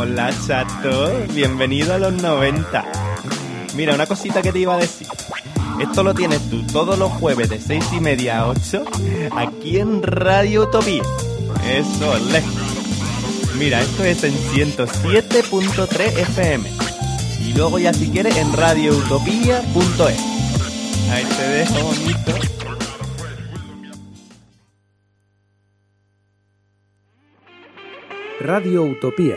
Hola chato, bienvenido a los 90. Mira, una cosita que te iba a decir. Esto lo tienes tú todos los jueves de 6 y media a 8 aquí en Radio Utopía. Eso, le. Mira, esto es en 107.3 FM. Y luego ya si quieres en radioutopía.es. Ahí te dejo bonito. Radio Utopía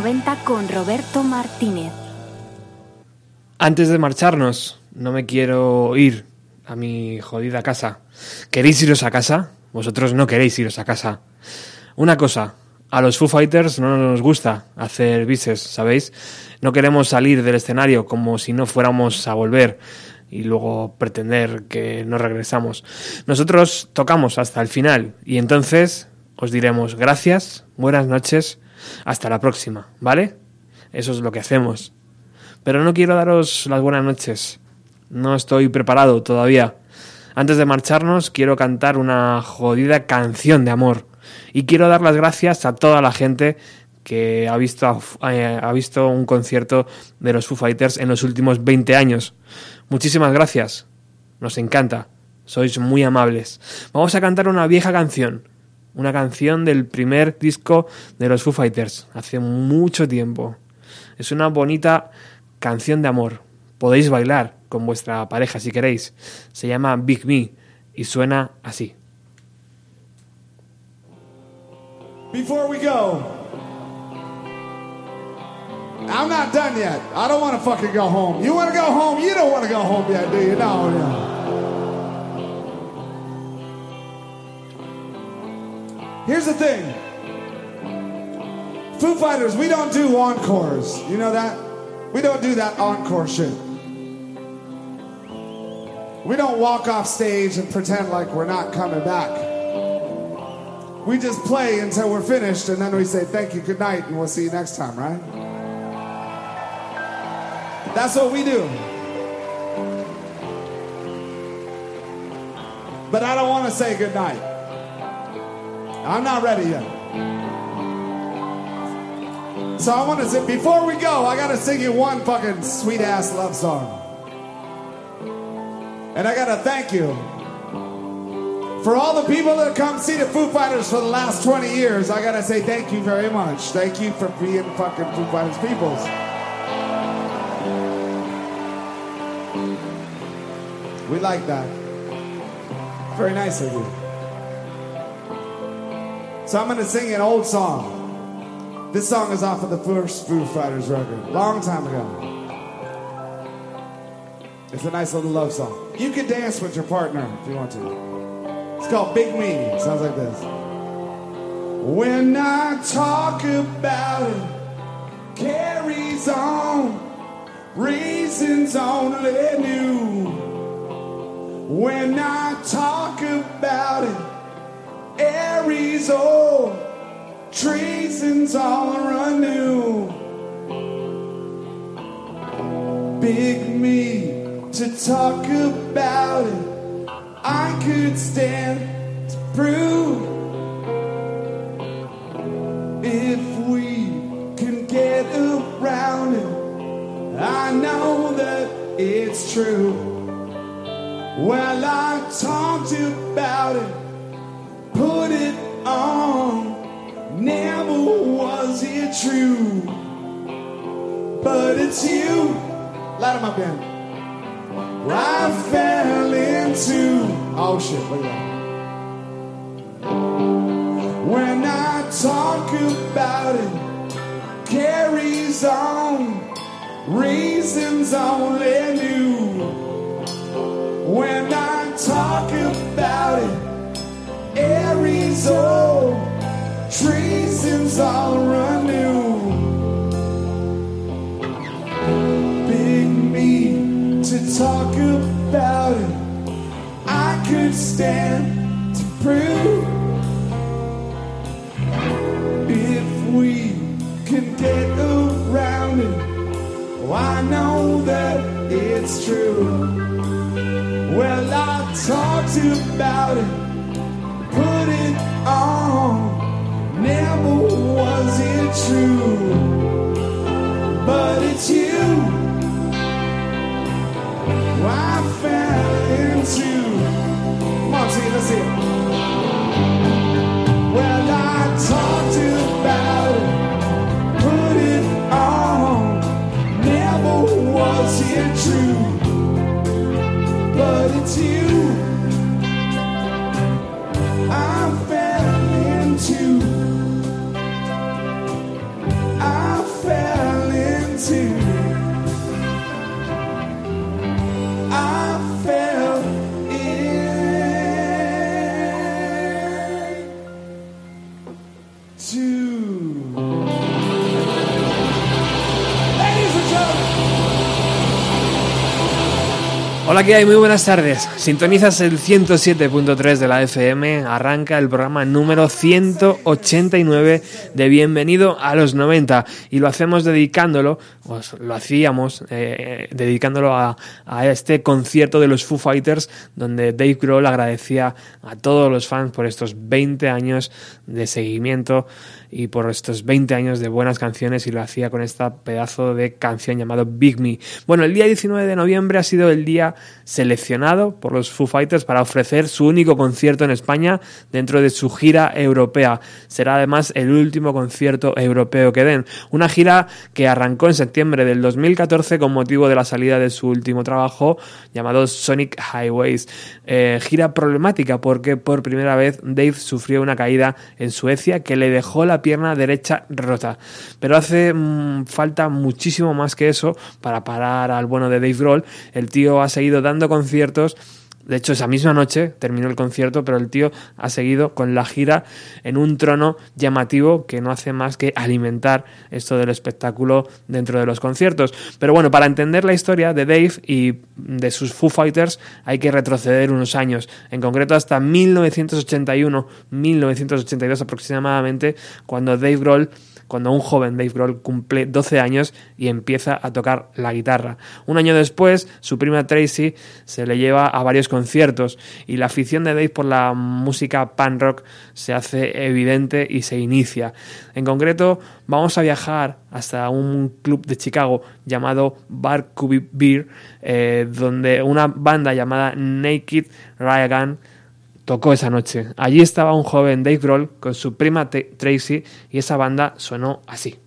90 con Roberto Martínez. Antes de marcharnos, no me quiero ir a mi jodida casa. ¿Queréis iros a casa? Vosotros no queréis iros a casa. Una cosa, a los Foo Fighters no nos gusta hacer bises, ¿sabéis? No queremos salir del escenario como si no fuéramos a volver y luego pretender que no regresamos. Nosotros tocamos hasta el final y entonces os diremos gracias, buenas noches hasta la próxima, ¿vale? Eso es lo que hacemos. Pero no quiero daros las buenas noches. No estoy preparado todavía. Antes de marcharnos, quiero cantar una jodida canción de amor. Y quiero dar las gracias a toda la gente que ha visto, eh, ha visto un concierto de los Foo Fighters en los últimos 20 años. Muchísimas gracias. Nos encanta. Sois muy amables. Vamos a cantar una vieja canción una canción del primer disco de los Foo Fighters, hace mucho tiempo. Es una bonita canción de amor. Podéis bailar con vuestra pareja si queréis. Se llama Big Me y suena así. Before we go, I'm not done yet. I don't want to fucking go home. You want to go home? You don't want to go home yet, do you? No, no. Here's the thing Foo Fighters, we don't do encores. You know that? We don't do that encore shit. We don't walk off stage and pretend like we're not coming back. We just play until we're finished and then we say thank you, good night, and we'll see you next time, right? That's what we do. But I don't want to say good night. I'm not ready yet. So I want to say, before we go, I got to sing you one fucking sweet ass love song. And I got to thank you for all the people that come see the Foo Fighters for the last 20 years. I got to say thank you very much. Thank you for being fucking Foo Fighters peoples. We like that. Very nice of you. So I'm going to sing an old song. This song is off of the first Foo Fighters record, long time ago. It's a nice little love song. You can dance with your partner if you want to. It's called Big Me. It sounds like this. When I talk about it, carries on, reasons only new. When I talk about it, Aries old, treason's all anew. Big me to talk about it, I could stand to prove. If we can get around it, I know that it's true. Well, I talked about it put it on. Never was it true, but it's you. Light up, Ben. I fell into. Oh shit! Look at that. When I talk about it, carries on. Reasons only knew. Aries old, treason's all renew. Big me to talk about it, I could stand to prove. If we can get around it, oh, I know that it's true. Well, I talked about it, true, but it's you. I fell into. Come on, see, let's see Hola, ¿qué hay? Muy buenas tardes. Sintonizas el 107.3 de la FM. Arranca el programa número 189 de Bienvenido a los 90. Y lo hacemos dedicándolo, pues lo hacíamos, eh, dedicándolo a, a este concierto de los Foo Fighters, donde Dave Grohl agradecía a todos los fans por estos 20 años de seguimiento y por estos 20 años de buenas canciones y lo hacía con esta pedazo de canción llamado Big Me. Bueno, el día 19 de noviembre ha sido el día seleccionado por los Foo Fighters para ofrecer su único concierto en España dentro de su gira europea. Será además el último concierto europeo que den. Una gira que arrancó en septiembre del 2014 con motivo de la salida de su último trabajo llamado Sonic Highways. Eh, gira problemática porque por primera vez Dave sufrió una caída en Suecia que le dejó la pierna derecha rota. Pero hace mm, falta muchísimo más que eso para parar al bueno de Dave Grohl. El tío ha seguido dando conciertos. De hecho, esa misma noche terminó el concierto, pero el tío ha seguido con la gira en un trono llamativo que no hace más que alimentar esto del espectáculo dentro de los conciertos. Pero bueno, para entender la historia de Dave y de sus Foo Fighters hay que retroceder unos años, en concreto hasta 1981-1982 aproximadamente, cuando Dave Grohl cuando un joven Dave Grohl cumple 12 años y empieza a tocar la guitarra. Un año después, su prima Tracy se le lleva a varios conciertos y la afición de Dave por la música punk rock se hace evidente y se inicia. En concreto, vamos a viajar hasta un club de Chicago llamado Bar Cubby Beer, eh, donde una banda llamada Naked Ryan tocó esa noche. Allí estaba un joven Dave Grohl con su prima Tracy y esa banda sonó así.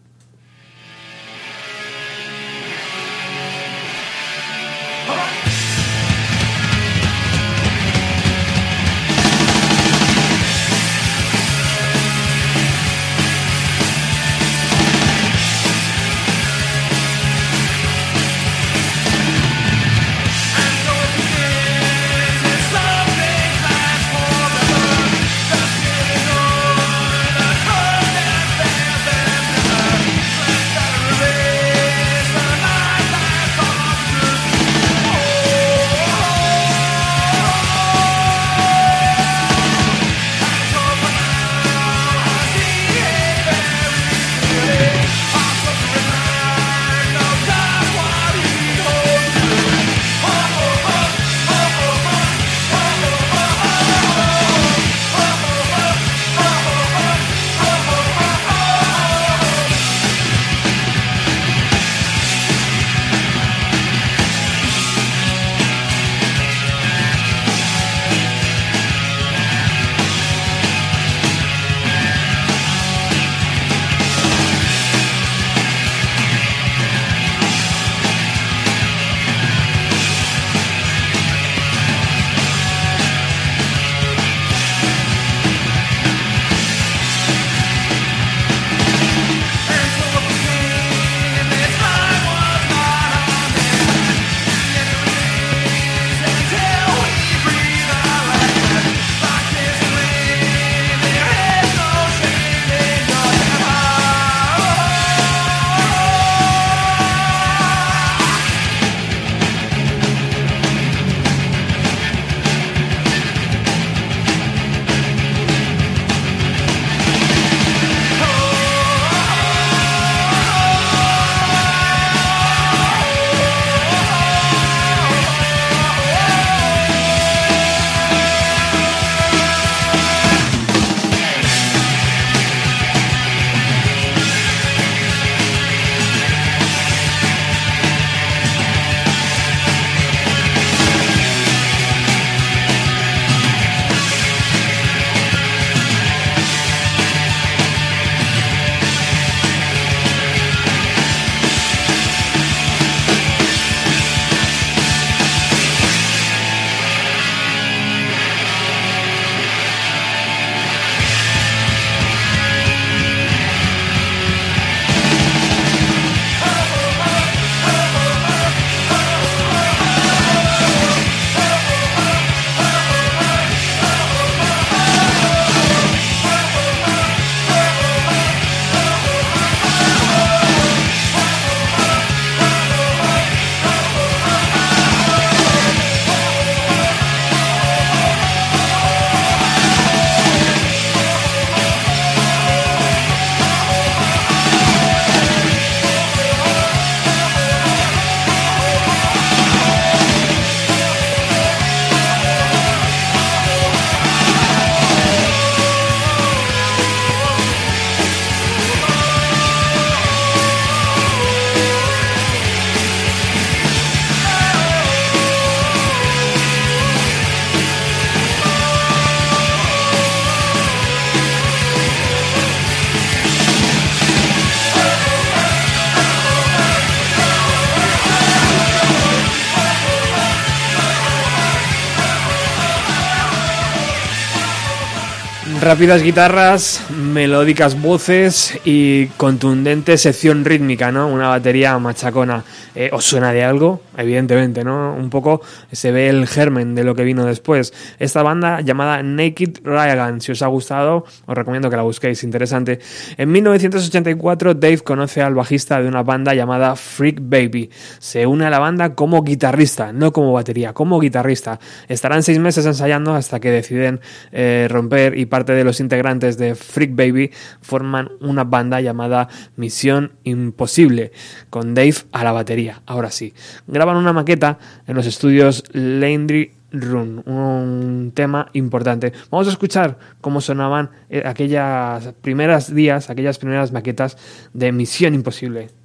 Rápidas guitarras, melódicas voces y contundente sección rítmica, ¿no? Una batería machacona. Eh, ¿Os suena de algo? Evidentemente, ¿no? Un poco se ve el germen de lo que vino después. Esta banda llamada Naked Ryagan, si os ha gustado, os recomiendo que la busquéis, interesante. En 1984, Dave conoce al bajista de una banda llamada Freak Baby. Se une a la banda como guitarrista, no como batería, como guitarrista. Estarán seis meses ensayando hasta que deciden eh, romper y parte de los integrantes de Freak Baby forman una banda llamada Misión Imposible, con Dave a la batería. Ahora sí, graban una maqueta en los estudios Landry Run, un tema importante. Vamos a escuchar cómo sonaban eh, aquellas primeras días, aquellas primeras maquetas de Misión Imposible.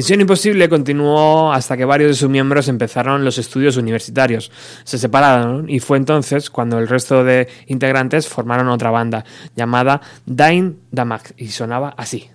Misión Imposible continuó hasta que varios de sus miembros empezaron los estudios universitarios. Se separaron y fue entonces cuando el resto de integrantes formaron otra banda llamada Dain Damak y sonaba así.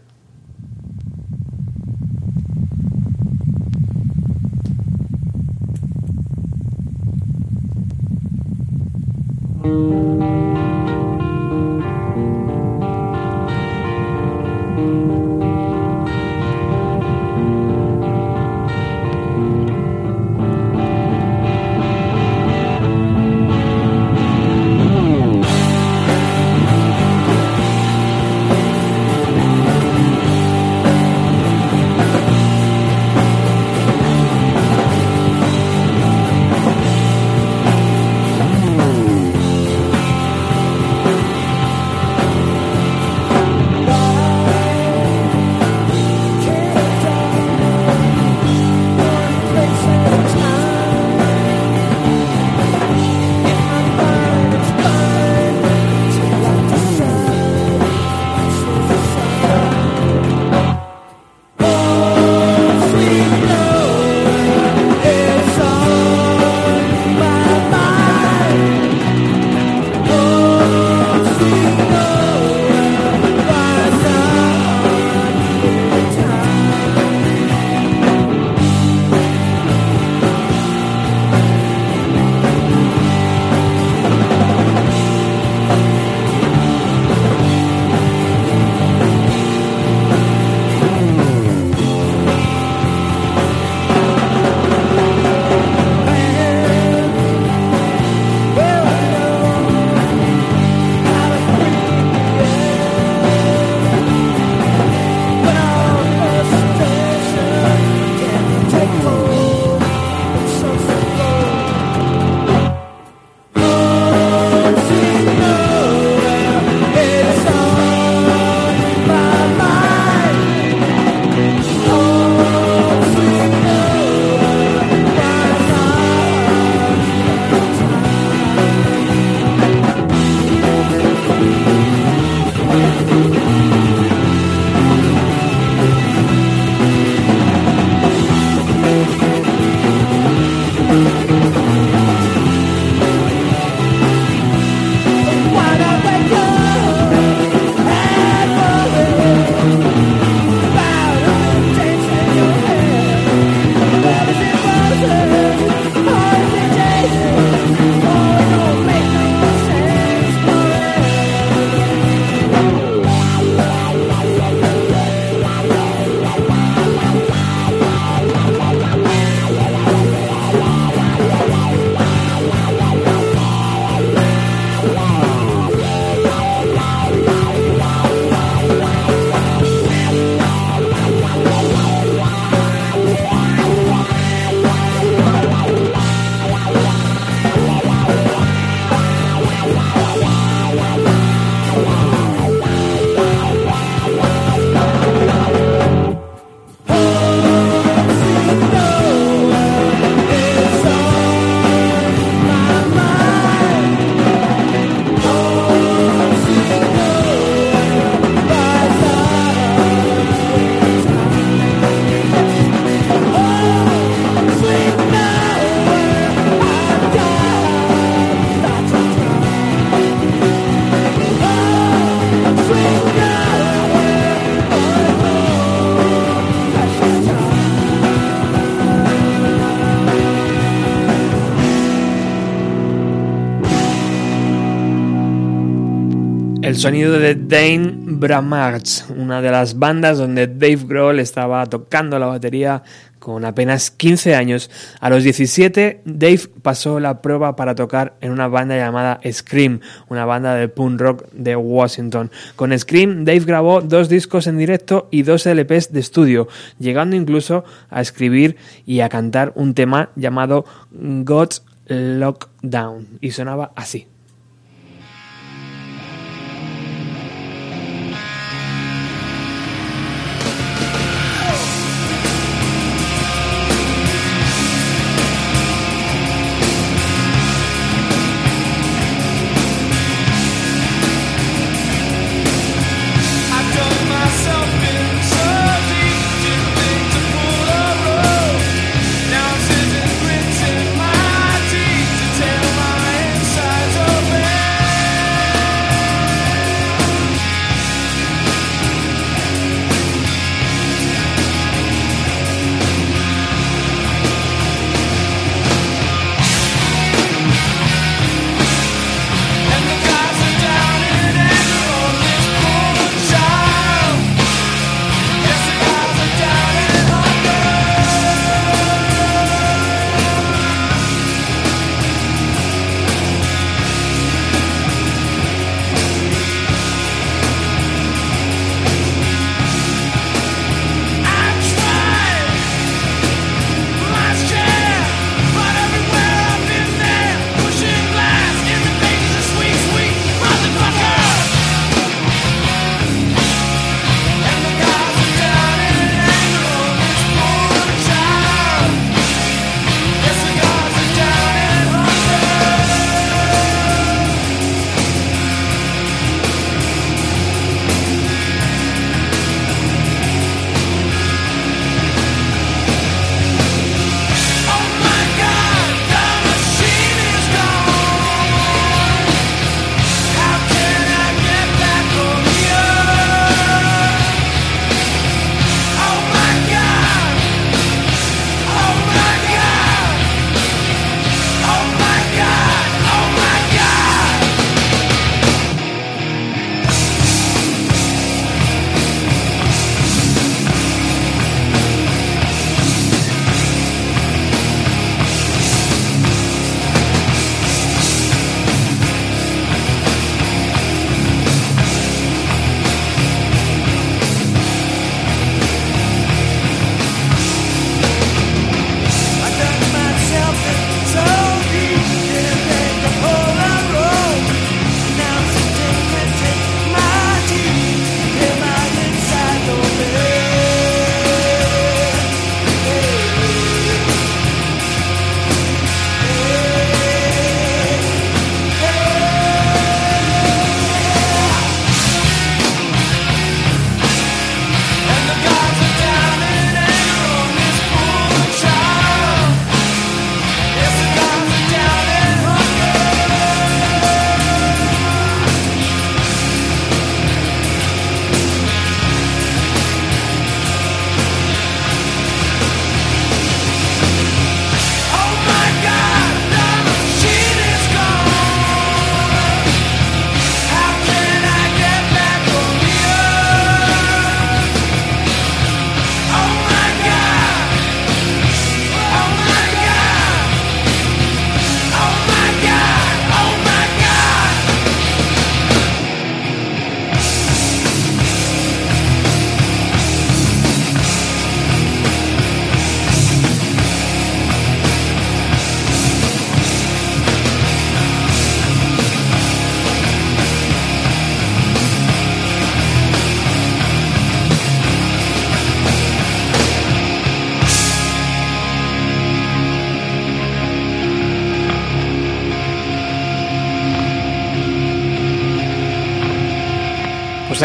El sonido de Dane Bramart, una de las bandas donde Dave Grohl estaba tocando la batería con apenas 15 años. A los 17, Dave pasó la prueba para tocar en una banda llamada Scream, una banda de punk rock de Washington. Con Scream, Dave grabó dos discos en directo y dos LPs de estudio, llegando incluso a escribir y a cantar un tema llamado God's Lockdown, y sonaba así.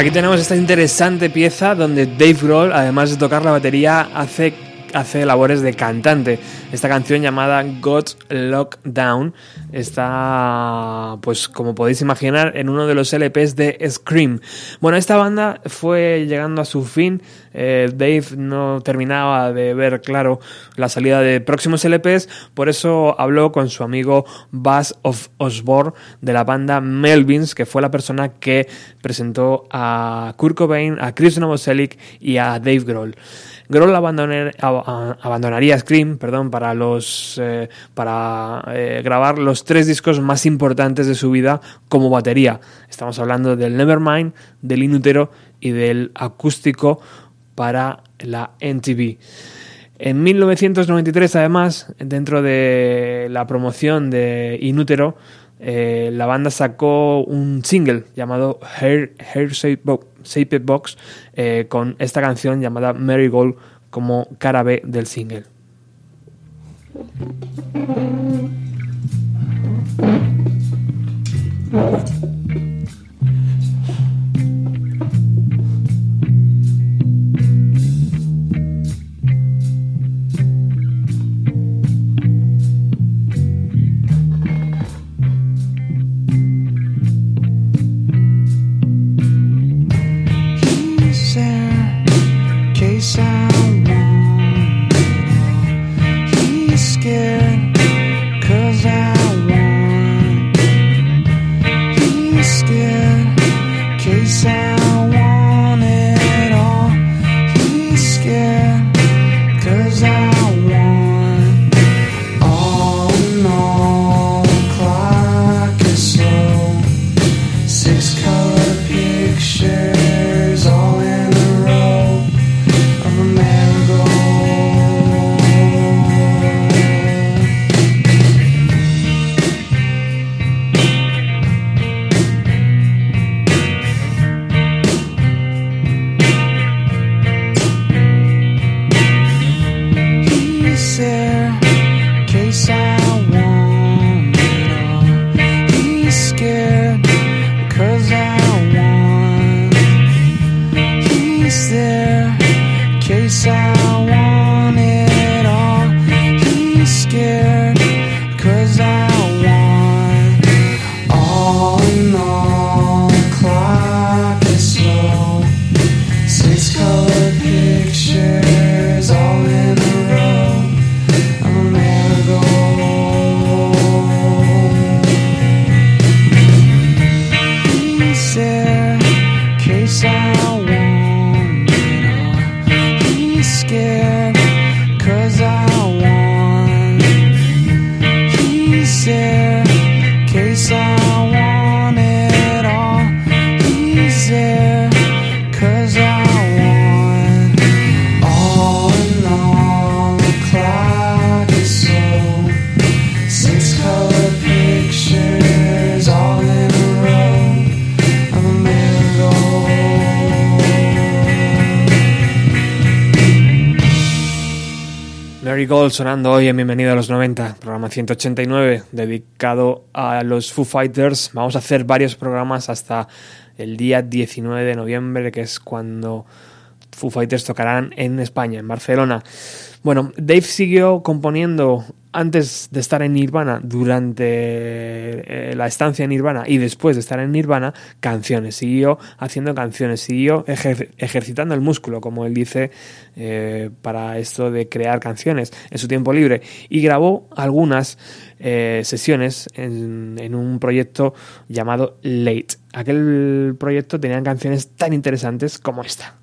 Aquí tenemos esta interesante pieza donde Dave Grohl, además de tocar la batería, hace, hace labores de cantante. esta canción llamada God Lockdown está, pues como podéis imaginar, en uno de los LPs de Scream. Bueno, esta banda fue llegando a su fin. Eh, Dave no terminaba de ver claro la salida de próximos LPs, por eso habló con su amigo Buzz of Osborne de la banda Melvins, que fue la persona que presentó a Kurt Cobain, a Chris Novoselic y a Dave Grohl. Grohl abandonaría Scream perdón, para, los, eh, para eh, grabar los tres discos más importantes de su vida como batería. Estamos hablando del Nevermind, del Inútero y del acústico para la NTV. En 1993, además, dentro de la promoción de Inútero, eh, la banda sacó un single llamado Hair, Hair Shaped Box eh, con esta canción llamada Marigold como cara B del single. Sonando hoy en Bienvenido a los 90, programa 189, dedicado a los Foo Fighters. Vamos a hacer varios programas hasta el día 19 de noviembre, que es cuando Foo Fighters tocarán en España, en Barcelona. Bueno, Dave siguió componiendo antes de estar en Nirvana, durante eh, la estancia en Nirvana y después de estar en Nirvana, canciones. Siguió haciendo canciones, siguió ejer- ejercitando el músculo, como él dice, eh, para esto de crear canciones en su tiempo libre. Y grabó algunas eh, sesiones en, en un proyecto llamado Late. Aquel proyecto tenía canciones tan interesantes como esta.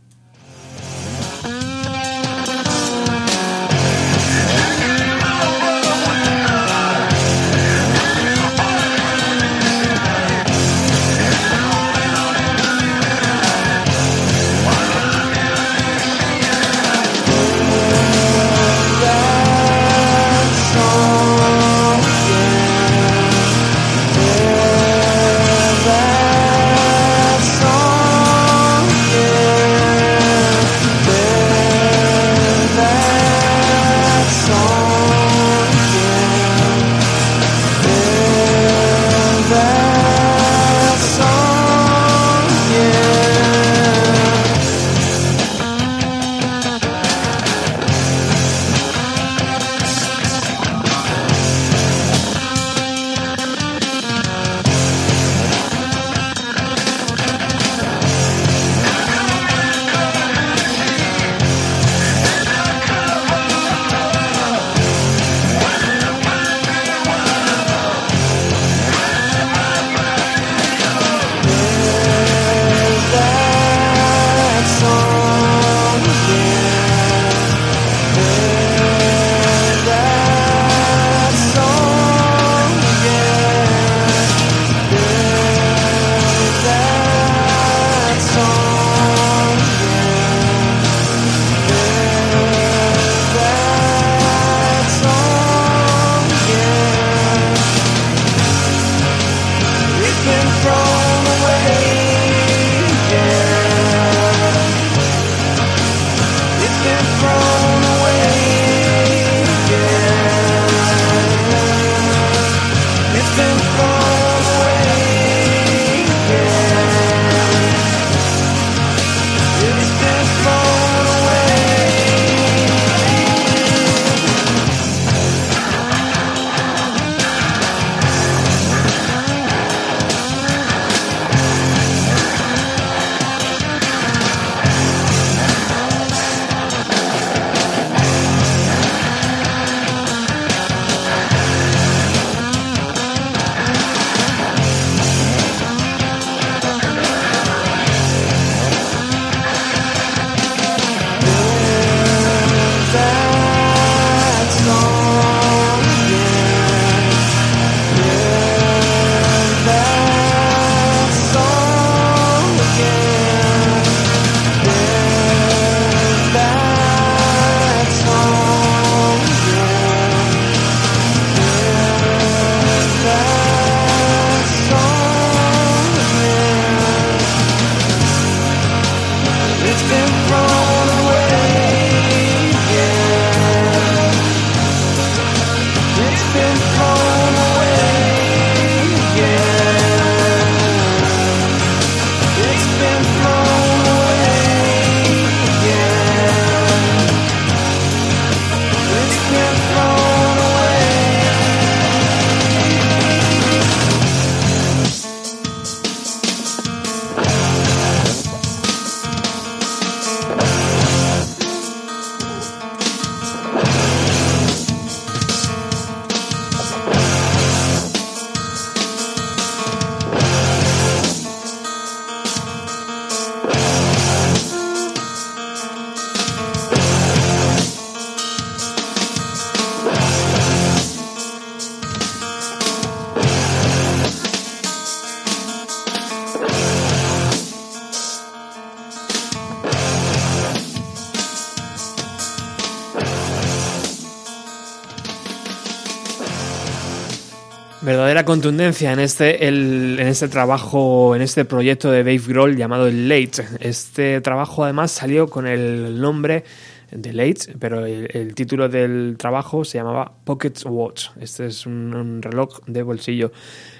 Contundencia en este, el- en este trabajo, en este proyecto de Dave Grohl llamado Late. Este trabajo además salió con el nombre de Late, pero el, el título del trabajo se llamaba Pocket Watch. Este es un, reloj de bolsillo.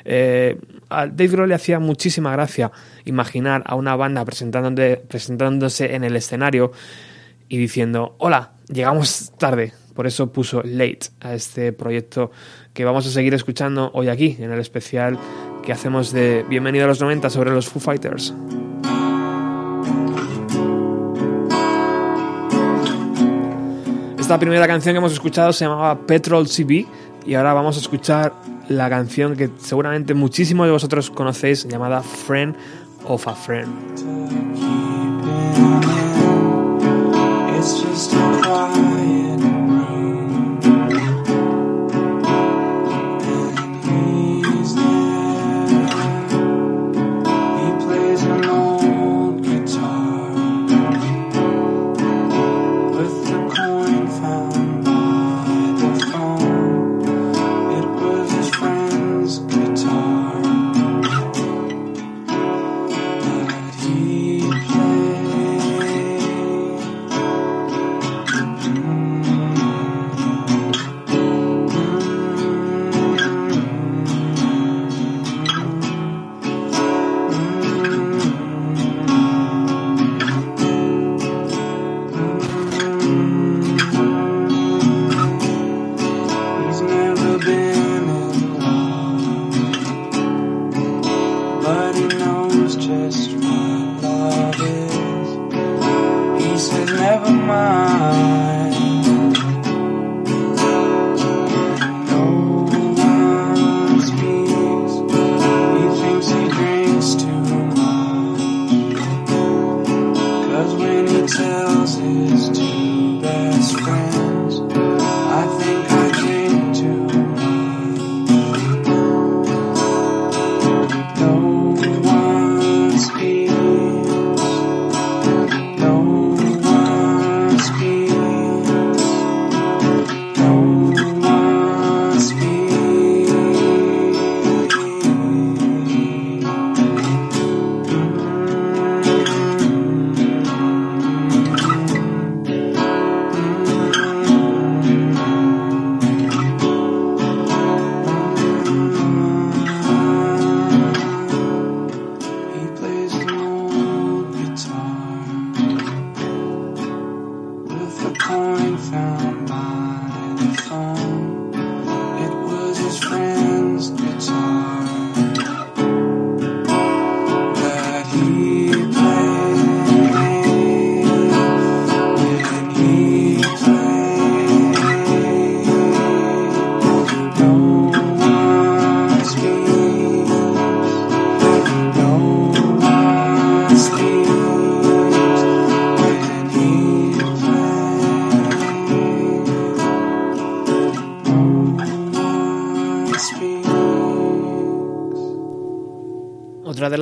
Eh, a Dave Grohl le hacía muchísima gracia imaginar a una banda presentándose en el escenario y diciendo, hola, llegamos tarde. Por eso puso Late a este proyecto que vamos a seguir escuchando hoy aquí, en el especial que hacemos de Bienvenido a los 90 sobre los Foo Fighters. Esta primera canción que hemos escuchado se llamaba Petrol CB y ahora vamos a escuchar la canción que seguramente muchísimos de vosotros conocéis llamada Friend of a Friend.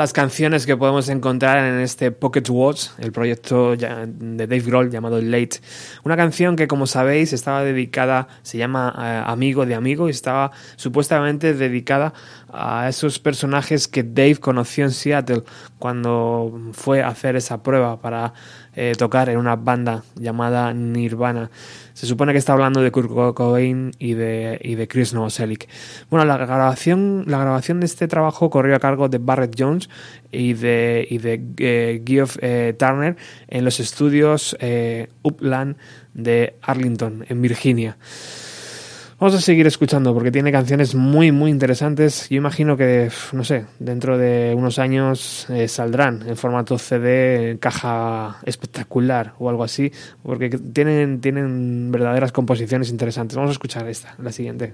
Las canciones que podemos encontrar en este Pocket Watch, el proyecto de Dave Grohl llamado Late, una canción que como sabéis estaba dedicada, se llama eh, Amigo de Amigo y estaba supuestamente dedicada a esos personajes que Dave conoció en Seattle cuando fue a hacer esa prueba para eh, tocar en una banda llamada Nirvana. Se supone que está hablando de Kurt Cobain y de, y de Chris Novoselic. Bueno, la grabación, la grabación de este trabajo corrió a cargo de Barrett Jones y de, y de eh, Geoff eh, Turner en los estudios Upland de Arlington, en Virginia. Vamos a seguir escuchando porque tiene canciones muy, muy interesantes. Yo imagino que, no sé, dentro de unos años eh, saldrán en formato CD, en caja espectacular o algo así, porque tienen, tienen verdaderas composiciones interesantes. Vamos a escuchar esta, la siguiente.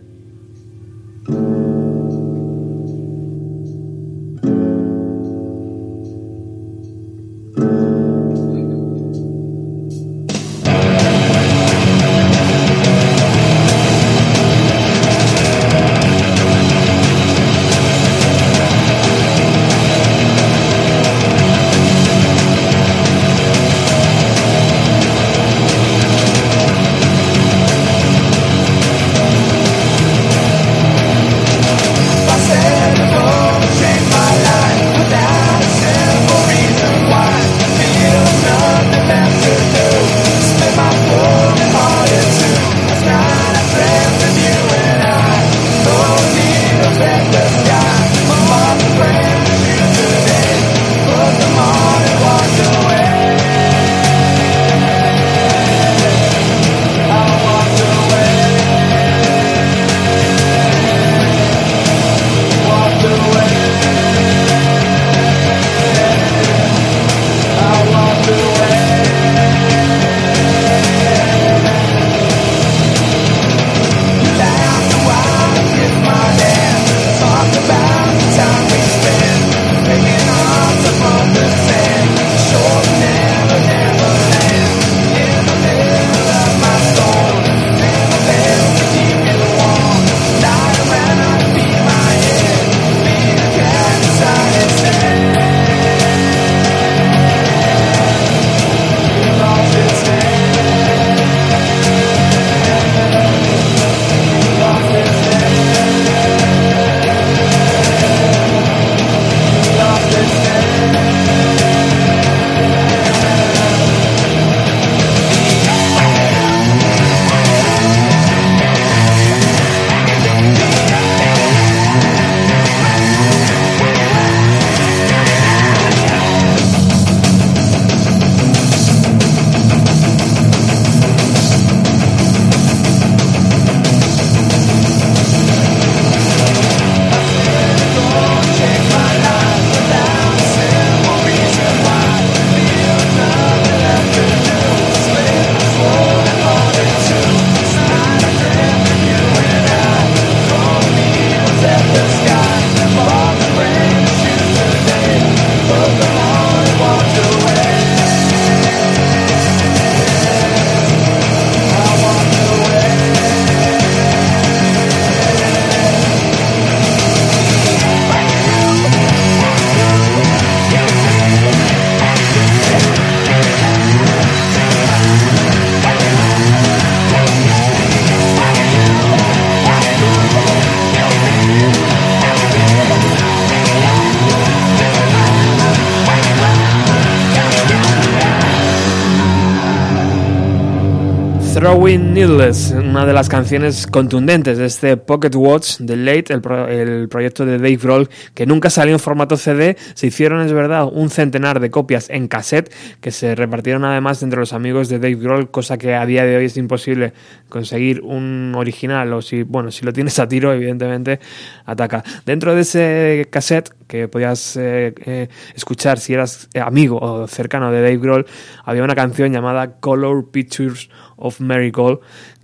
De las canciones contundentes de este Pocket Watch de Late, el, el proyecto de Dave Grohl, que nunca salió en formato CD. Se hicieron, es verdad, un centenar de copias en cassette que se repartieron además entre los amigos de Dave Grohl, cosa que a día de hoy es imposible conseguir un original. O si, bueno, si lo tienes a tiro, evidentemente ataca. Dentro de ese cassette que podías eh, eh, escuchar si eras amigo o cercano de Dave Grohl, había una canción llamada Color Pictures of Miracle,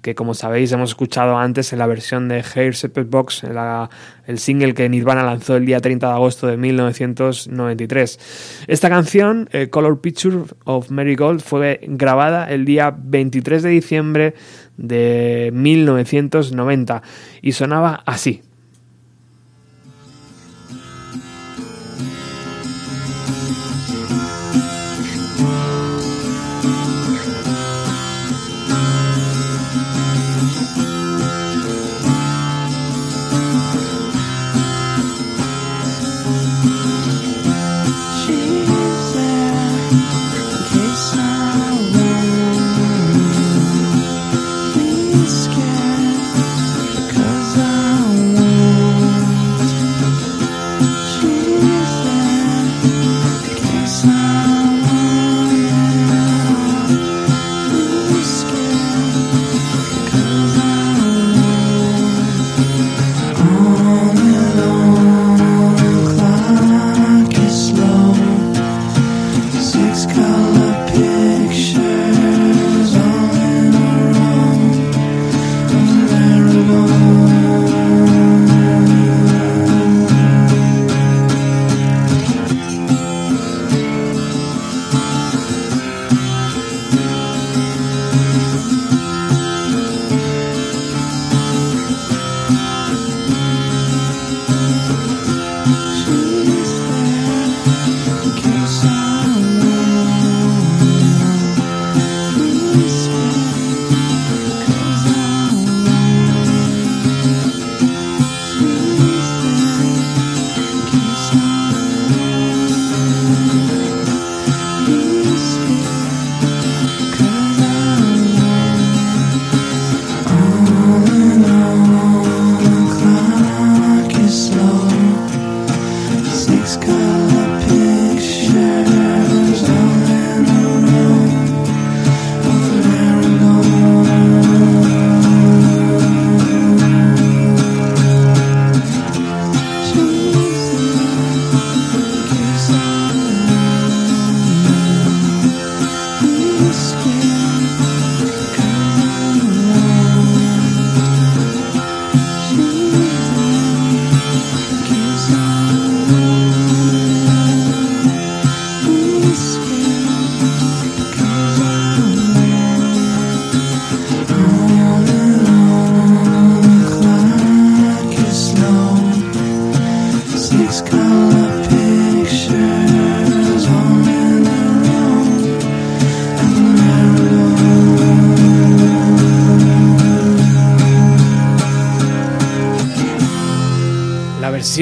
que como sabéis hemos escuchado antes en la versión de Hair Separate Box, el single que Nirvana lanzó el día 30 de agosto de 1993. Esta canción, eh, Color Picture of Marigold, fue grabada el día 23 de diciembre de 1990 y sonaba así.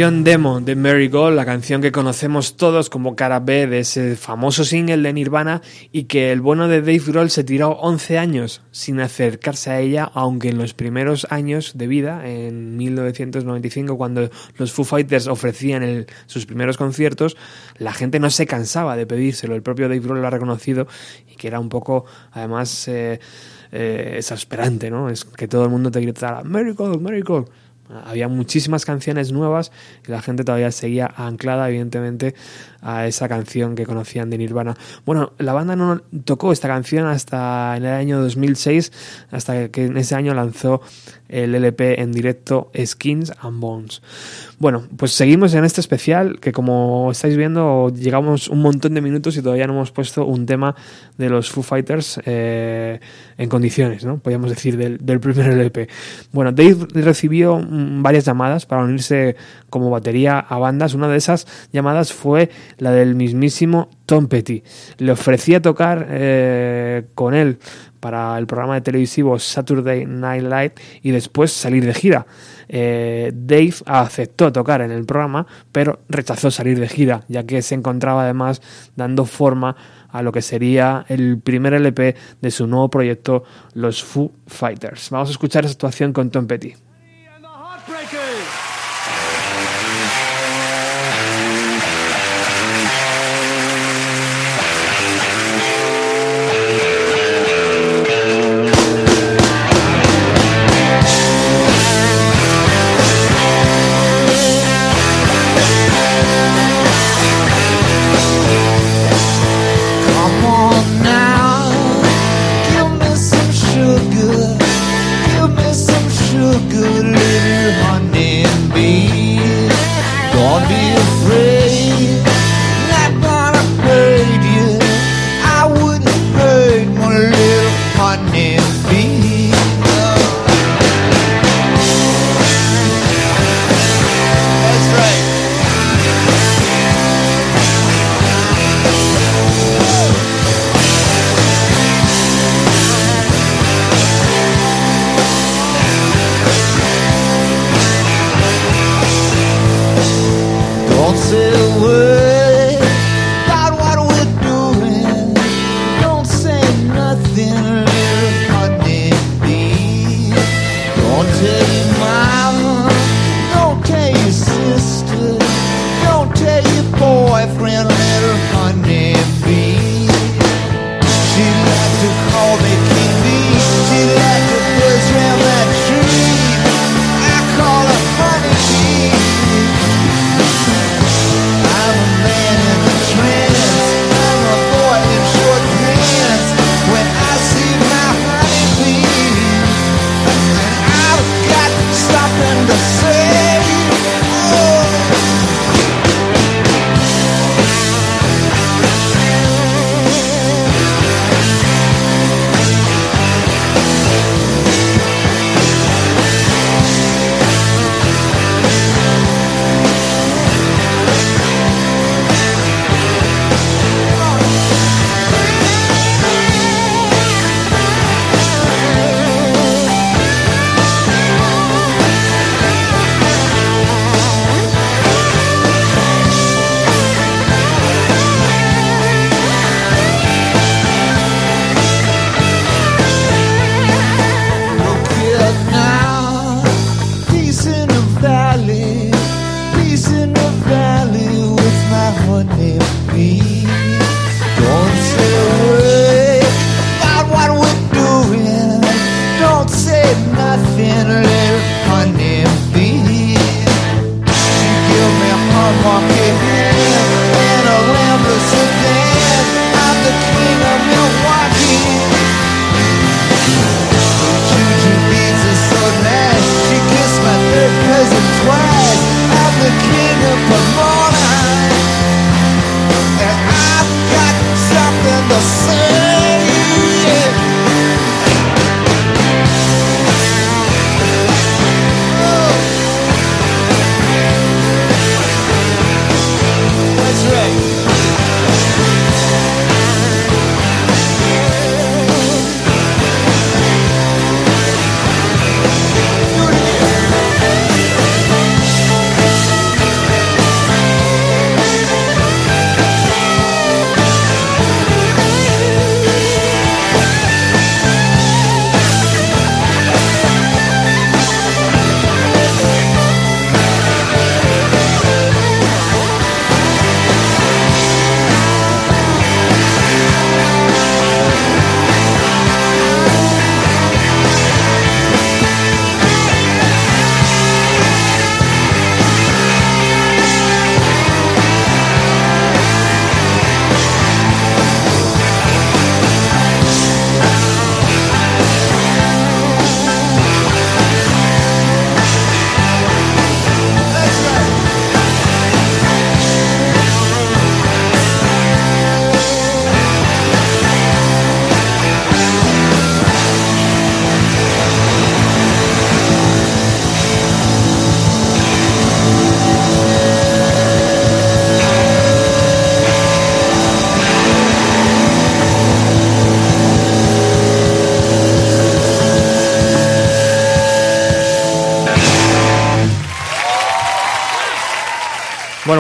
Demo de Mary Gold, la canción que conocemos todos como cara B de ese famoso single de Nirvana y que el bueno de Dave Grohl se tiró 11 años sin acercarse a ella, aunque en los primeros años de vida, en 1995, cuando los Foo Fighters ofrecían el- sus primeros conciertos, la gente no se cansaba de pedírselo. El propio Dave Grohl lo ha reconocido y que era un poco, además, eh, eh, exasperante, ¿no? Es que todo el mundo te gritara Mary Gold, Mary Gold. Había muchísimas canciones nuevas y la gente todavía seguía anclada, evidentemente, a esa canción que conocían de Nirvana. Bueno, la banda no tocó esta canción hasta en el año 2006, hasta que en ese año lanzó el LP en directo Skins and Bones. Bueno, pues seguimos en este especial que como estáis viendo llegamos un montón de minutos y todavía no hemos puesto un tema de los Foo Fighters eh, en condiciones, ¿no? Podríamos decir del, del primer LP. Bueno, Dave recibió mm, varias llamadas para unirse como batería a bandas. Una de esas llamadas fue la del mismísimo Tom Petty. Le ofrecía tocar eh, con él para el programa de televisivo Saturday Night Live y después salir de gira. Eh, Dave aceptó tocar en el programa, pero rechazó salir de gira, ya que se encontraba además dando forma a lo que sería el primer LP de su nuevo proyecto, los Foo Fighters. Vamos a escuchar esa actuación con Tom Petty.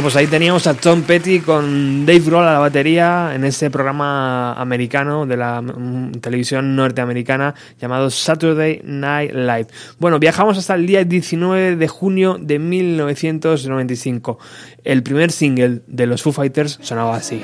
Pues ahí teníamos a Tom Petty con Dave Grohl a la batería en ese programa americano de la mm, televisión norteamericana llamado Saturday Night Live. Bueno, viajamos hasta el día 19 de junio de 1995. El primer single de los Foo Fighters sonaba así.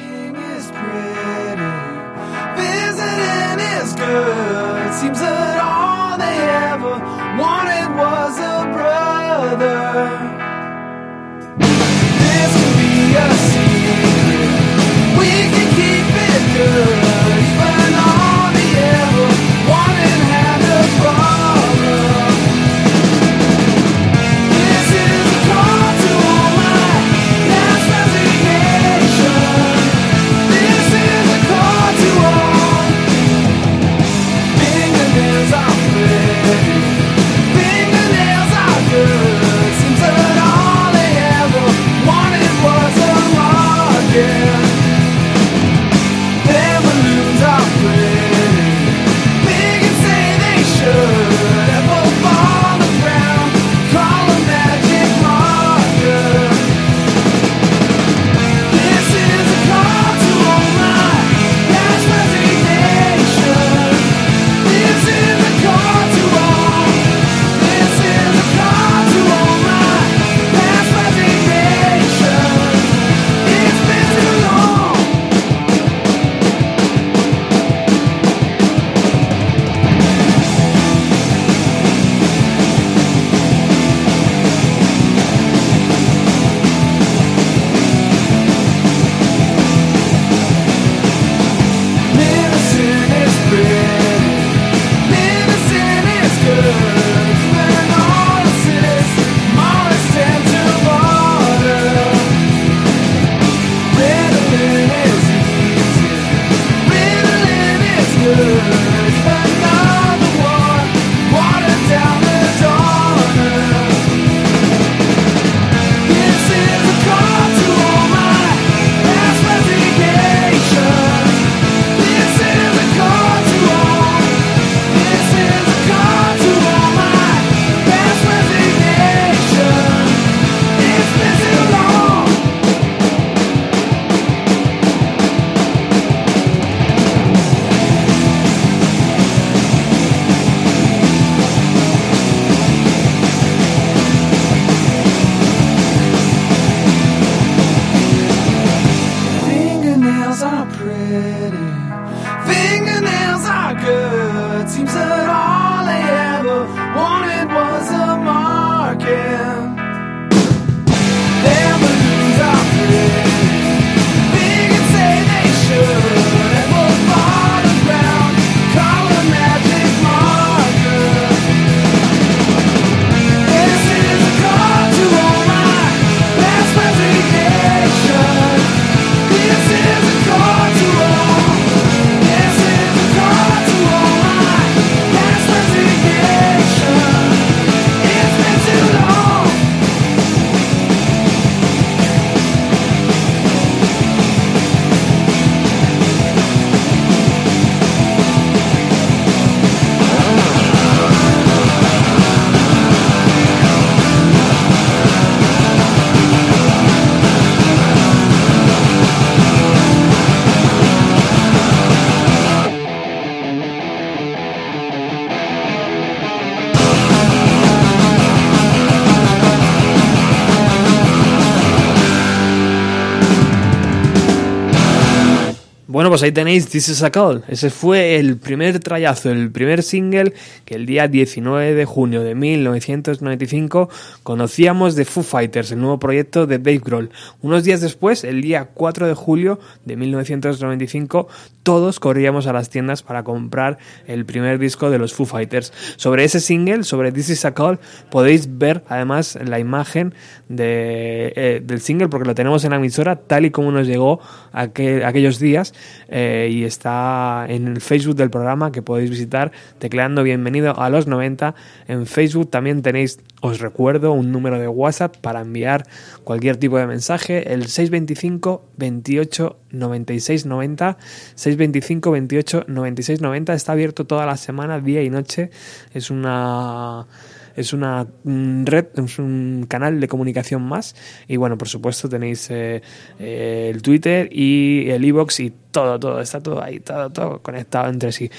Pues ahí tenéis This is a Call. Ese fue el primer trayazo, el primer single que el día 19 de junio de 1995 conocíamos de Foo Fighters, el nuevo proyecto de Dave Grohl. Unos días después, el día 4 de julio de 1995, todos corríamos a las tiendas para comprar el primer disco de los Foo Fighters. Sobre ese single, sobre This is a Call, podéis ver además la imagen de, eh, del single porque lo tenemos en la emisora tal y como nos llegó aquel- aquellos días eh, y está en el Facebook del programa que podéis visitar tecleando bienvenido a los 90 en Facebook también tenéis os recuerdo un número de WhatsApp para enviar cualquier tipo de mensaje el 625 28 96 90 625 28 96 90 está abierto toda la semana día y noche. Es una es una mm, red, es un canal de comunicación más. Y bueno, por supuesto tenéis eh, eh, el Twitter y el iBox y todo, todo, está todo ahí, todo, todo conectado entre sí.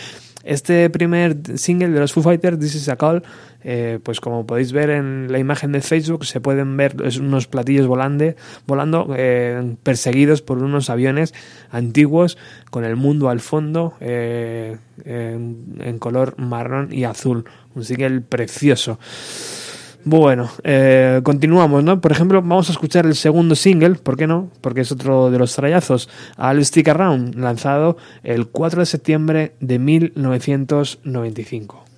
Este primer single de los Foo Fighters, This is a Call, eh, pues como podéis ver en la imagen de Facebook, se pueden ver unos platillos volande, volando, perseguidos por unos aviones antiguos con el mundo al fondo en color marrón y azul. Un single precioso. Bueno, eh, continuamos, ¿no? Por ejemplo, vamos a escuchar el segundo single, ¿por qué no? Porque es otro de los trayazos, Al Stick Around, lanzado el 4 de septiembre de 1995.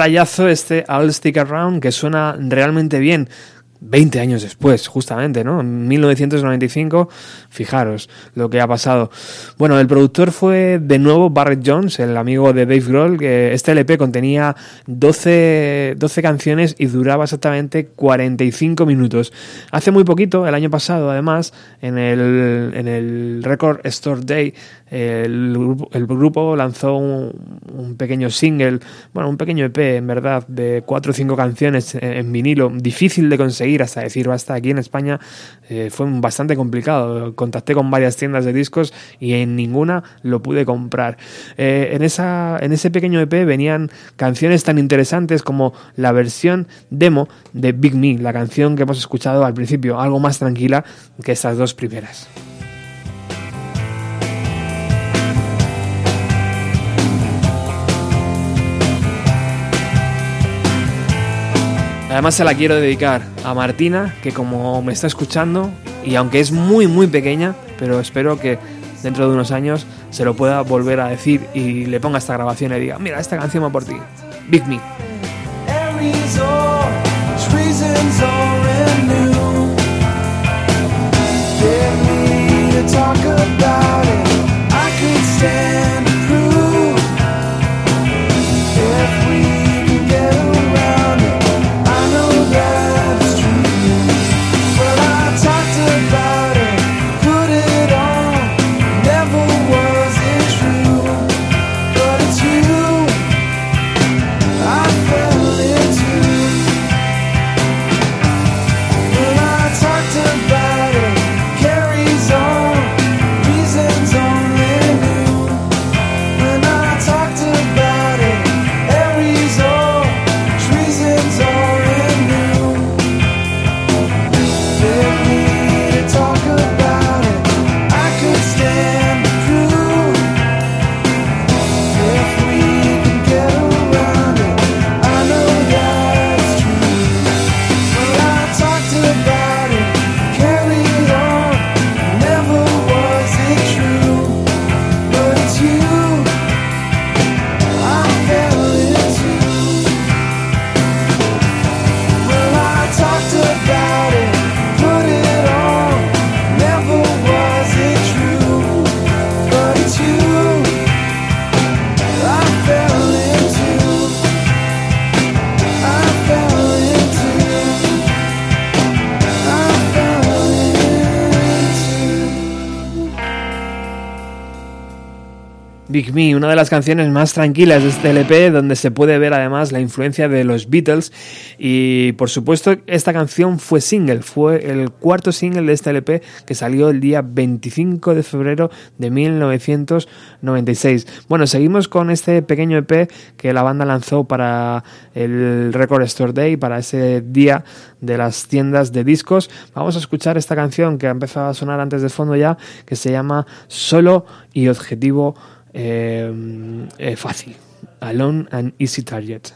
Trayazo este All Stick Around que suena realmente bien. 20 años después, justamente, ¿no? En 1995, fijaros lo que ha pasado. Bueno, el productor fue de nuevo Barrett Jones, el amigo de Dave Grohl, que este LP contenía 12, 12 canciones y duraba exactamente 45 minutos. Hace muy poquito, el año pasado, además, en el, en el Record Store Day, el el grupo lanzó un, pequeño single, bueno, un pequeño EP, en verdad, de cuatro o cinco canciones en, en vinilo, difícil de conseguir hasta decir basta. Aquí en España eh, fue bastante complicado. Contacté con varias tiendas de discos y en ninguna lo pude comprar. Eh, en, esa, en ese pequeño EP venían canciones tan interesantes como la versión demo de Big Me, la canción que hemos escuchado al principio, algo más tranquila que estas dos primeras. Además se la quiero dedicar a Martina, que como me está escuchando, y aunque es muy muy pequeña, pero espero que dentro de unos años se lo pueda volver a decir y le ponga esta grabación y diga, mira, esta canción va por ti. Big Me. Me, una de las canciones más tranquilas de este LP, donde se puede ver además la influencia de los Beatles. Y por supuesto, esta canción fue single, fue el cuarto single de este LP que salió el día 25 de febrero de 1996. Bueno, seguimos con este pequeño EP que la banda lanzó para el Record Store Day, para ese día de las tiendas de discos. Vamos a escuchar esta canción que ha empezado a sonar antes de fondo ya, que se llama Solo y Objetivo eh, eh, Fácil. Alone and Easy Target.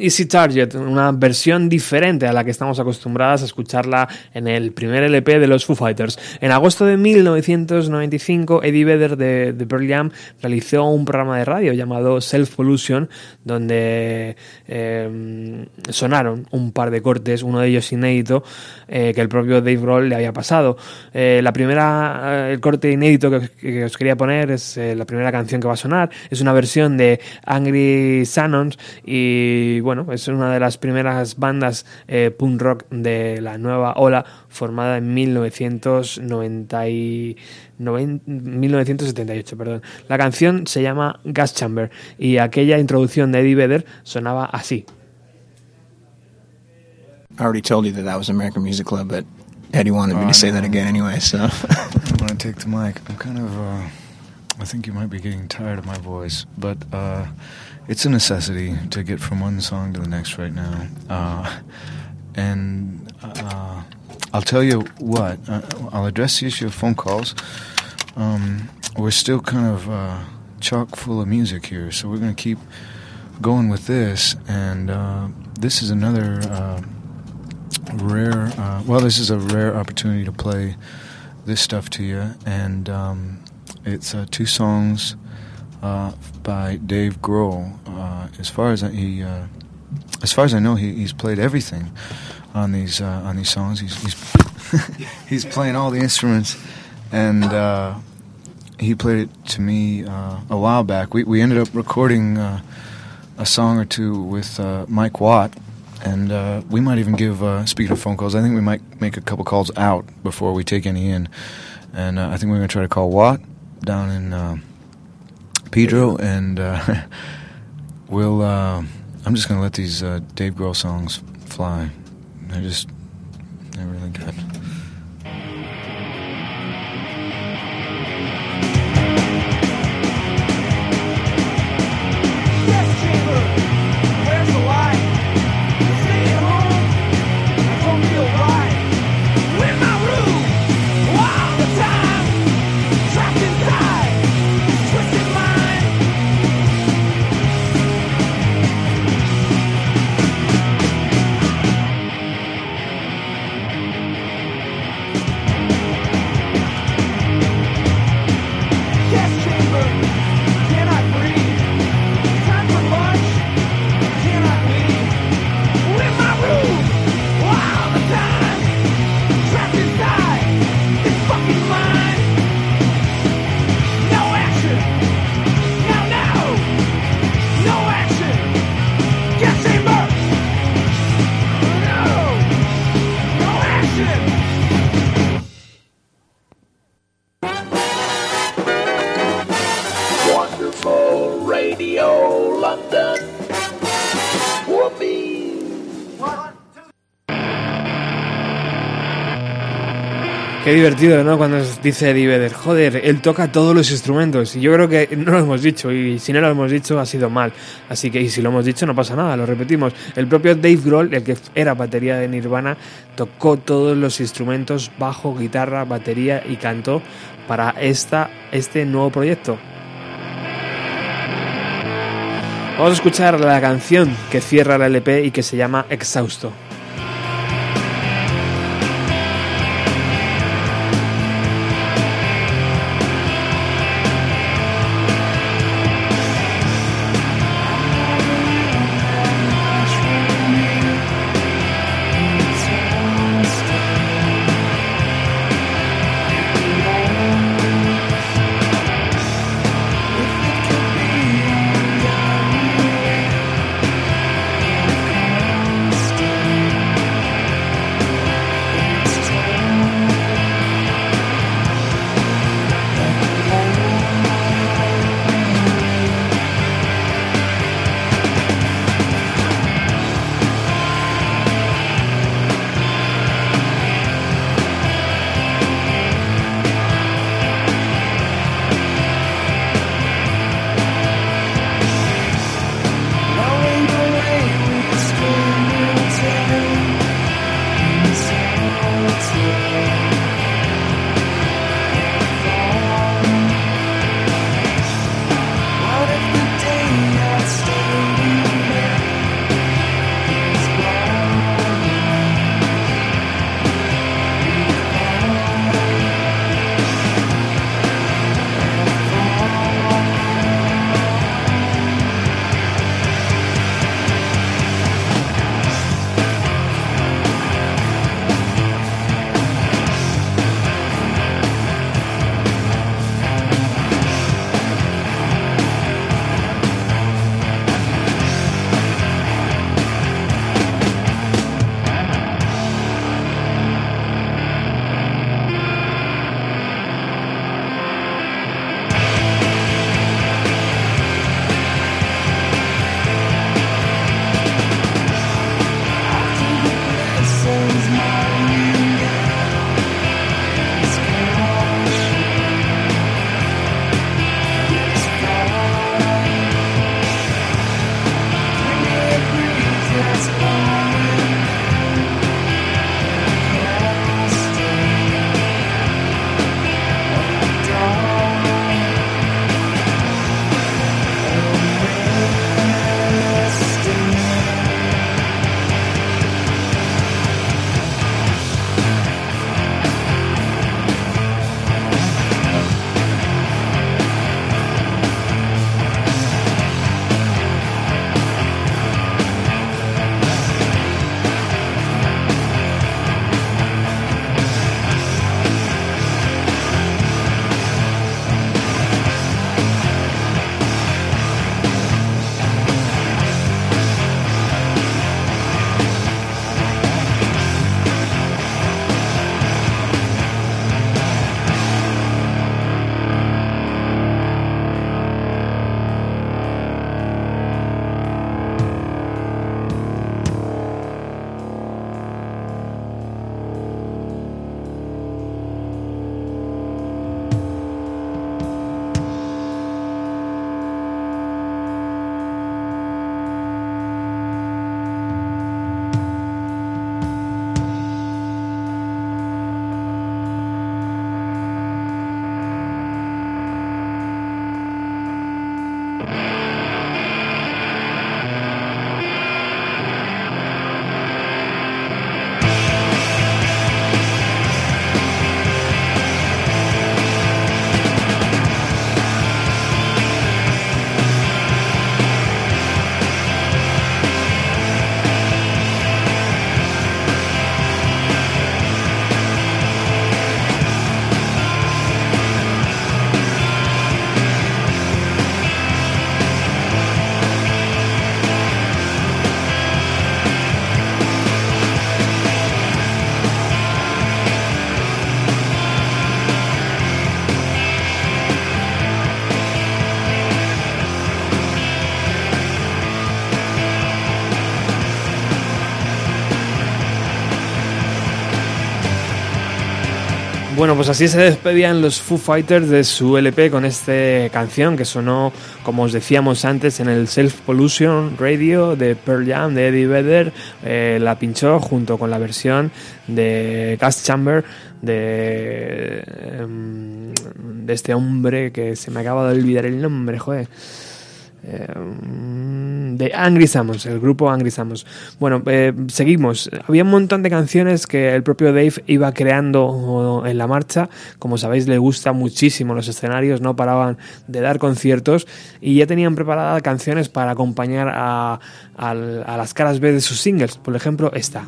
Easy Target, una versión diferente a la que estamos acostumbradas a escucharla en el primer LP de los Foo Fighters. En agosto de 1995, Eddie Vedder de, de Pearl Jam realizó un programa de radio llamado Self Pollution, donde eh, sonaron un par de cortes, uno de ellos inédito, eh, que el propio Dave Grohl le había pasado. Eh, la primera, eh, el corte inédito que, que os quería poner es eh, la primera canción que va a sonar, es una versión de Angry Sannons y bueno, es una de las primeras bandas eh, punk rock de la nueva ola formada en 1990 y- noven- 1978. Perdón. La canción se llama Gas Chamber y aquella introducción de Eddie Vedder sonaba así. I already told you that that was American Music Club, but Eddie wanted me to say that again anyway, so. I want to take the mic. I'm kind of. Uh, I think you might be getting tired of my voice, but uh, it's a necessity to get from one song to the next right now. Uh, and uh, I'll tell you what. Uh, I'll address the issue of phone calls. Um, we're still kind of uh, chock full of music here, so we're going to keep going with this. And uh, this is another. Uh, rare. Well, this is a rare opportunity to play this stuff to you, and um, it's two songs uh, by Dave Grohl. Uh, as far as I, he, uh, as far as I know, he, he's played everything on these uh, on these songs. He's he's, he's playing all the instruments and uh, he played it to me uh, a while back. We we ended up recording a song or two with Mike Watt, and uh, we might even give. Uh, speaking of phone calls, I think we might make a couple calls out before we take any in, and uh, I think we're going to try to call Watt down in Pedro, and uh, we'll. Uh, I'm just to let these uh, Dave Grohl songs fly. They're just they're really good. Qué divertido, ¿no? Cuando dice Eddie joder, él toca todos los instrumentos. Y yo creo que no lo hemos dicho, y si no lo hemos dicho ha sido mal. Así que, y si lo hemos dicho, no pasa nada, lo repetimos. El propio Dave Grohl, el que era batería de Nirvana, tocó todos los instrumentos, bajo, guitarra, batería y cantó para esta, este nuevo proyecto. Vamos a escuchar la canción que cierra la LP y que se llama Exhausto. Bueno, pues así se despedían los Foo Fighters de su LP con esta canción que sonó, como os decíamos antes, en el Self Pollution Radio de Pearl Jam de Eddie Vedder. Eh, la pinchó junto con la versión de Gas Chamber de, em, de este hombre que se me acaba de olvidar el nombre, joder. Eh, de Angry Samus, el grupo Angry Samus. Bueno, eh, seguimos. Había un montón de canciones que el propio Dave iba creando en la marcha. Como sabéis, le gusta muchísimo los escenarios, no paraban de dar conciertos y ya tenían preparadas canciones para acompañar a, las caras B de sus singles. Por ejemplo, esta.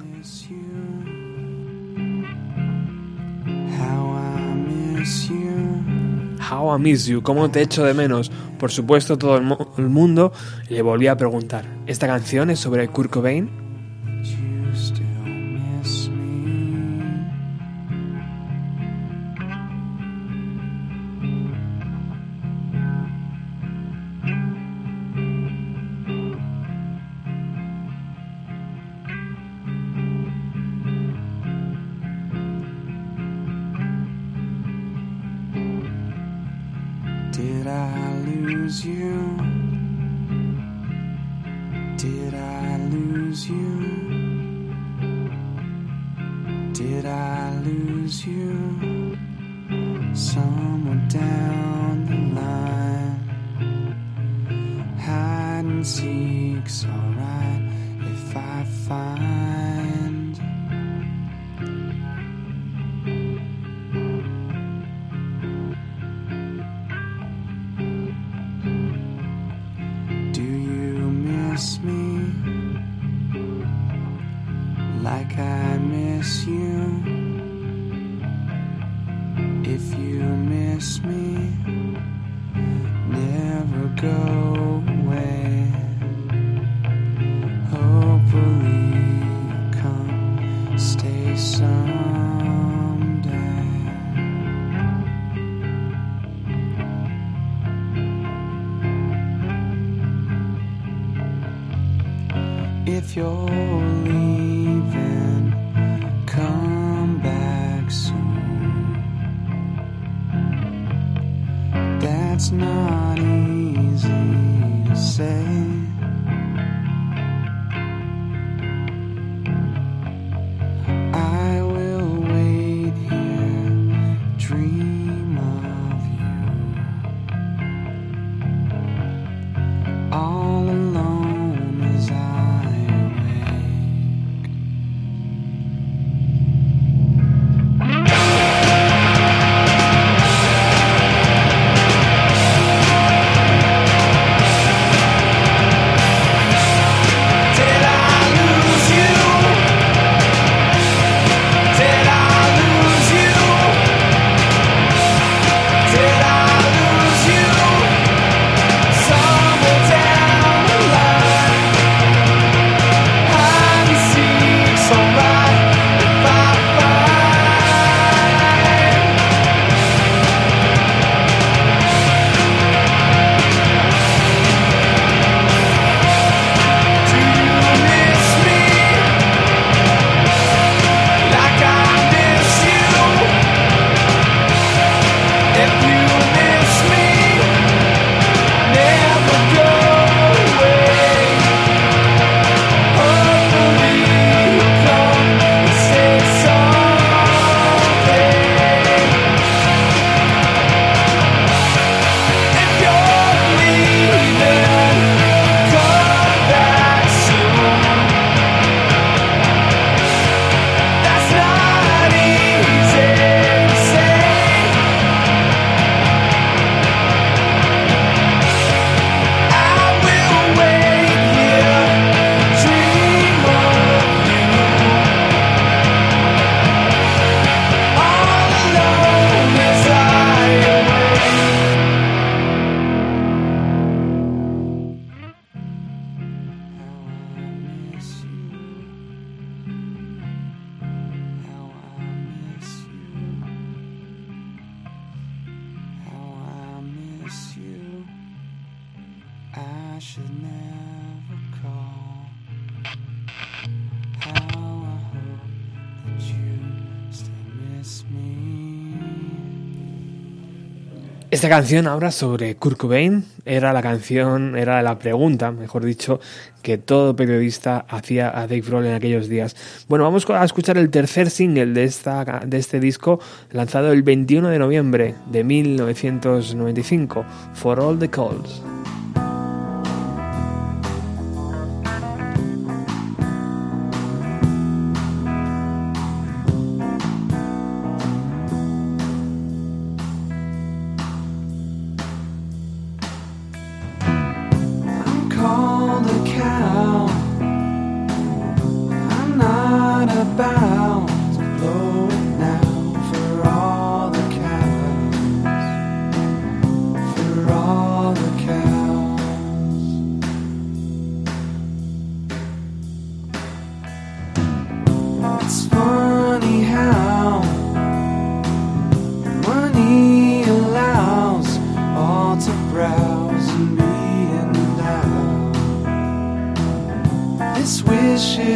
How I Miss You, ¿cómo te echo de menos? Por supuesto, todo el, mu- el mundo le volvía a preguntar. ¿Esta canción es sobre Kurt Cobain? Canción ahora sobre Kurt Cobain era la canción, era la pregunta, mejor dicho, que todo periodista hacía a Dave Grohl en aquellos días. Bueno, vamos a escuchar el tercer single de, esta, de este disco, lanzado el 21 de noviembre de 1995, For All the Calls.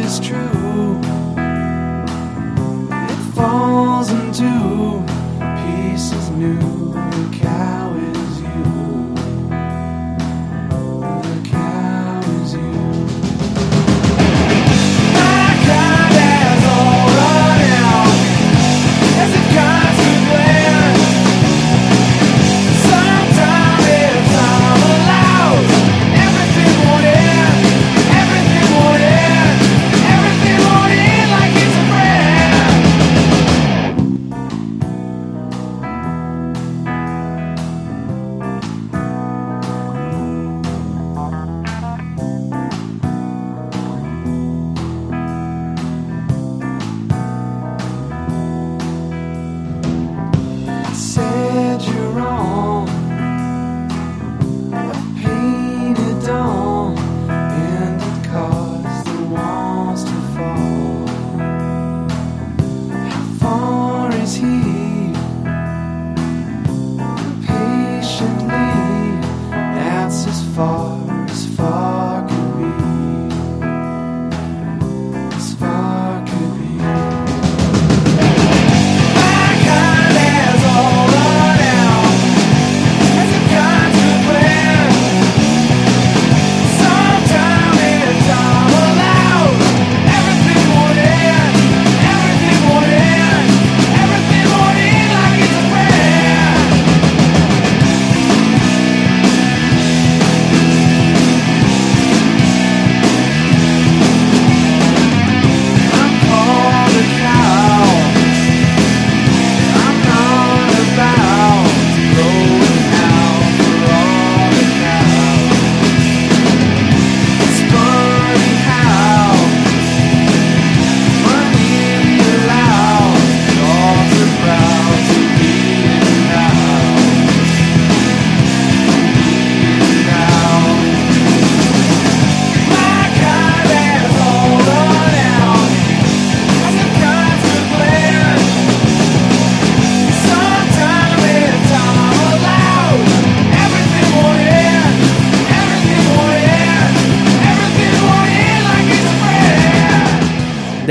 Is true.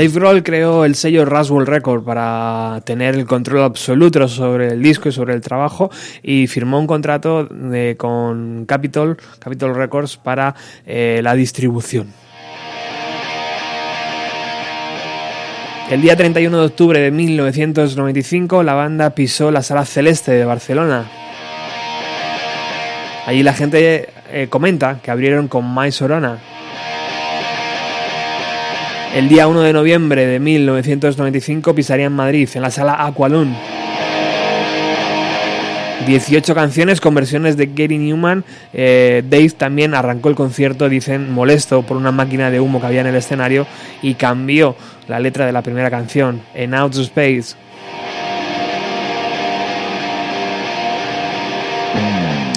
Dave Grohl creó el sello Raswell Record para tener el control absoluto sobre el disco y sobre el trabajo y firmó un contrato de- con Capitol, Capitol Records para eh, la distribución. El día 31 de octubre de 1995 la banda pisó la Sala Celeste de Barcelona. Allí la gente eh, comenta que abrieron con My Sorona. El día 1 de noviembre de 1995 pisarían Madrid, en la sala Aqualun. 18 canciones con versiones de Gary Newman. Eh, Dave también arrancó el concierto, dicen, molesto por una máquina de humo que había en el escenario y cambió la letra de la primera canción, en Outer Space.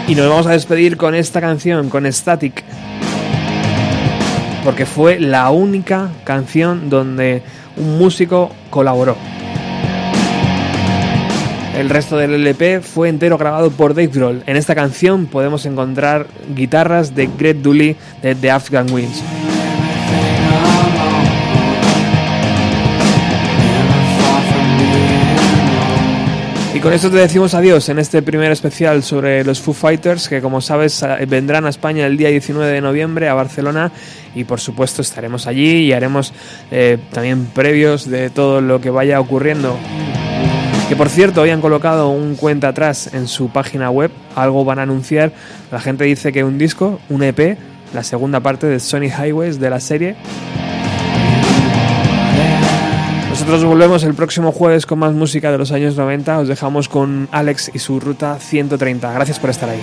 Y nos vamos a despedir con esta canción, con Static. Porque fue la única canción donde un músico colaboró. El resto del LP fue entero grabado por Dave Grohl. En esta canción podemos encontrar guitarras de Greg Dooley de The Afghan Winds. Con esto te decimos adiós en este primer especial sobre los Foo Fighters, que como sabes vendrán a España el día 19 de noviembre a Barcelona y por supuesto estaremos allí y haremos eh, también previos de todo lo que vaya ocurriendo. Que por cierto, hoy han colocado un cuenta atrás en su página web, algo van a anunciar. La gente dice que un disco, un EP, la segunda parte de Sonic Highways de la serie. Nosotros volvemos el próximo jueves con más música de los años 90. Os dejamos con Alex y su ruta 130. Gracias por estar ahí.